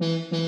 Mm-hmm.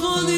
Tony.